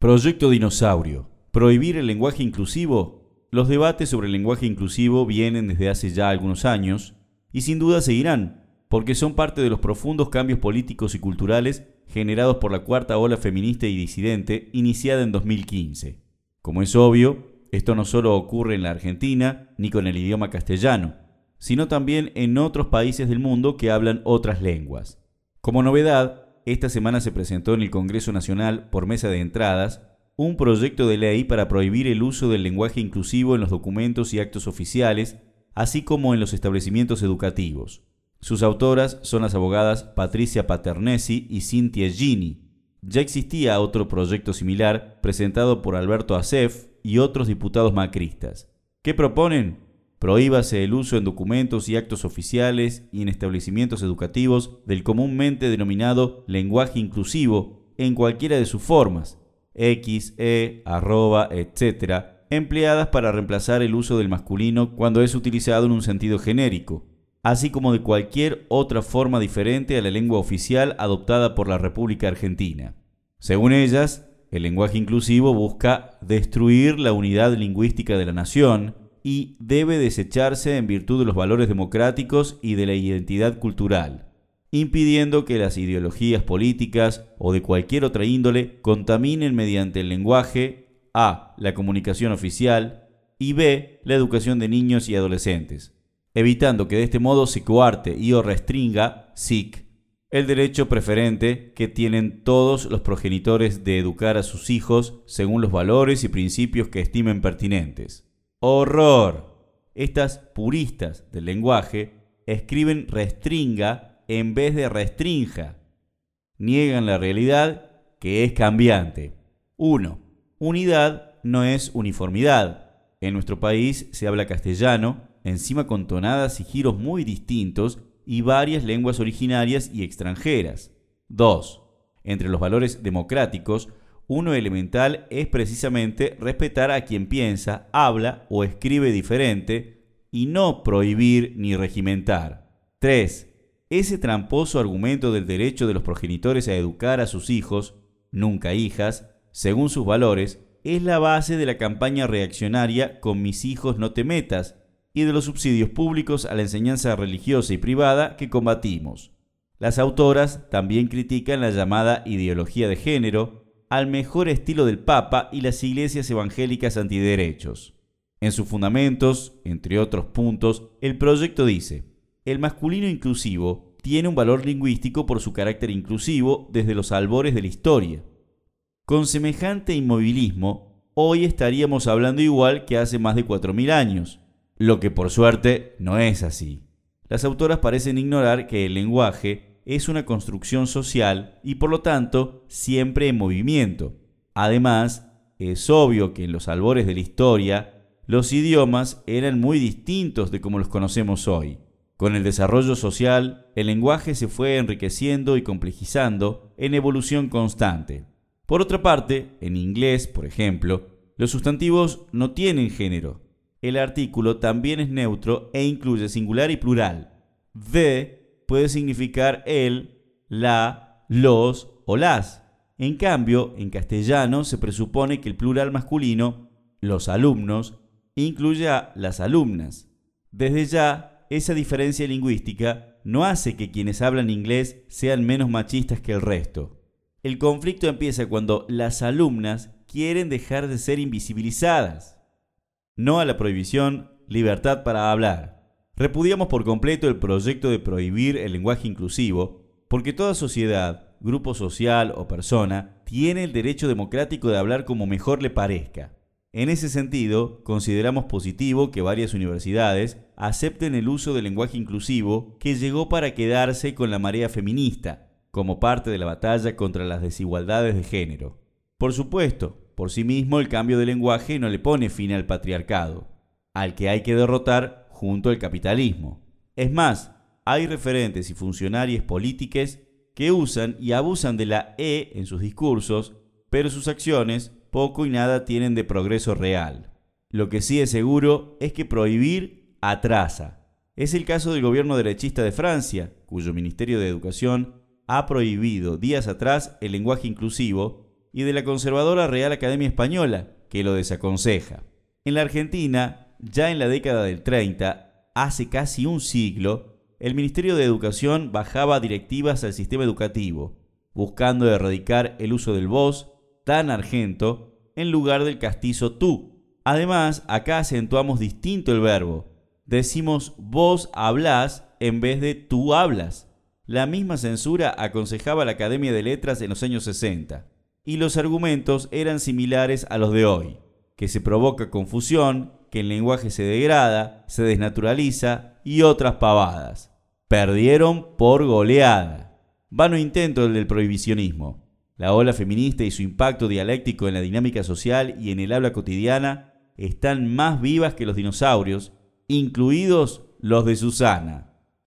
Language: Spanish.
Proyecto Dinosaurio. ¿Prohibir el lenguaje inclusivo? Los debates sobre el lenguaje inclusivo vienen desde hace ya algunos años y sin duda seguirán, porque son parte de los profundos cambios políticos y culturales generados por la cuarta ola feminista y disidente iniciada en 2015. Como es obvio, esto no solo ocurre en la Argentina ni con el idioma castellano, sino también en otros países del mundo que hablan otras lenguas. Como novedad, esta semana se presentó en el Congreso Nacional, por mesa de entradas, un proyecto de ley para prohibir el uso del lenguaje inclusivo en los documentos y actos oficiales, así como en los establecimientos educativos. Sus autoras son las abogadas Patricia Paternesi y Cintia Gini. Ya existía otro proyecto similar presentado por Alberto Acef y otros diputados macristas. ¿Qué proponen? Prohíbase el uso en documentos y actos oficiales y en establecimientos educativos del comúnmente denominado lenguaje inclusivo en cualquiera de sus formas, X, E, arroba, etc., empleadas para reemplazar el uso del masculino cuando es utilizado en un sentido genérico, así como de cualquier otra forma diferente a la lengua oficial adoptada por la República Argentina. Según ellas, el lenguaje inclusivo busca destruir la unidad lingüística de la nación, y debe desecharse en virtud de los valores democráticos y de la identidad cultural, impidiendo que las ideologías políticas o de cualquier otra índole contaminen mediante el lenguaje a. la comunicación oficial y b. la educación de niños y adolescentes, evitando que de este modo se coarte y o restringa, SIC, el derecho preferente que tienen todos los progenitores de educar a sus hijos según los valores y principios que estimen pertinentes. Horror. Estas puristas del lenguaje escriben restringa en vez de restrinja. Niegan la realidad que es cambiante. 1. Unidad no es uniformidad. En nuestro país se habla castellano, encima con tonadas y giros muy distintos y varias lenguas originarias y extranjeras. 2. Entre los valores democráticos uno elemental es precisamente respetar a quien piensa, habla o escribe diferente y no prohibir ni regimentar. 3. Ese tramposo argumento del derecho de los progenitores a educar a sus hijos, nunca hijas, según sus valores, es la base de la campaña reaccionaria con mis hijos no te metas y de los subsidios públicos a la enseñanza religiosa y privada que combatimos. Las autoras también critican la llamada ideología de género, al mejor estilo del Papa y las iglesias evangélicas antiderechos. En sus fundamentos, entre otros puntos, el proyecto dice, el masculino inclusivo tiene un valor lingüístico por su carácter inclusivo desde los albores de la historia. Con semejante inmovilismo, hoy estaríamos hablando igual que hace más de 4.000 años, lo que por suerte no es así. Las autoras parecen ignorar que el lenguaje es una construcción social y por lo tanto siempre en movimiento. Además, es obvio que en los albores de la historia, los idiomas eran muy distintos de como los conocemos hoy. Con el desarrollo social, el lenguaje se fue enriqueciendo y complejizando en evolución constante. Por otra parte, en inglés, por ejemplo, los sustantivos no tienen género. El artículo también es neutro e incluye singular y plural. The puede significar el, la, los o las. En cambio, en castellano se presupone que el plural masculino, los alumnos, incluye a las alumnas. Desde ya, esa diferencia lingüística no hace que quienes hablan inglés sean menos machistas que el resto. El conflicto empieza cuando las alumnas quieren dejar de ser invisibilizadas. No a la prohibición, libertad para hablar. Repudiamos por completo el proyecto de prohibir el lenguaje inclusivo, porque toda sociedad, grupo social o persona tiene el derecho democrático de hablar como mejor le parezca. En ese sentido, consideramos positivo que varias universidades acepten el uso del lenguaje inclusivo que llegó para quedarse con la marea feminista, como parte de la batalla contra las desigualdades de género. Por supuesto, por sí mismo el cambio de lenguaje no le pone fin al patriarcado, al que hay que derrotar junto al capitalismo. Es más, hay referentes y funcionarios políticos que usan y abusan de la E en sus discursos, pero sus acciones poco y nada tienen de progreso real. Lo que sí es seguro es que prohibir atrasa. Es el caso del gobierno derechista de Francia, cuyo Ministerio de Educación ha prohibido días atrás el lenguaje inclusivo y de la conservadora Real Academia Española, que lo desaconseja. En la Argentina, ya en la década del 30, hace casi un siglo, el Ministerio de Educación bajaba directivas al sistema educativo, buscando erradicar el uso del vos, tan argento, en lugar del castizo tú. Además, acá acentuamos distinto el verbo. Decimos vos hablás en vez de tú hablas. La misma censura aconsejaba la Academia de Letras en los años 60, y los argumentos eran similares a los de hoy, que se provoca confusión, que el lenguaje se degrada, se desnaturaliza y otras pavadas. Perdieron por goleada. Vano intento el del prohibicionismo. La ola feminista y su impacto dialéctico en la dinámica social y en el habla cotidiana están más vivas que los dinosaurios, incluidos los de Susana.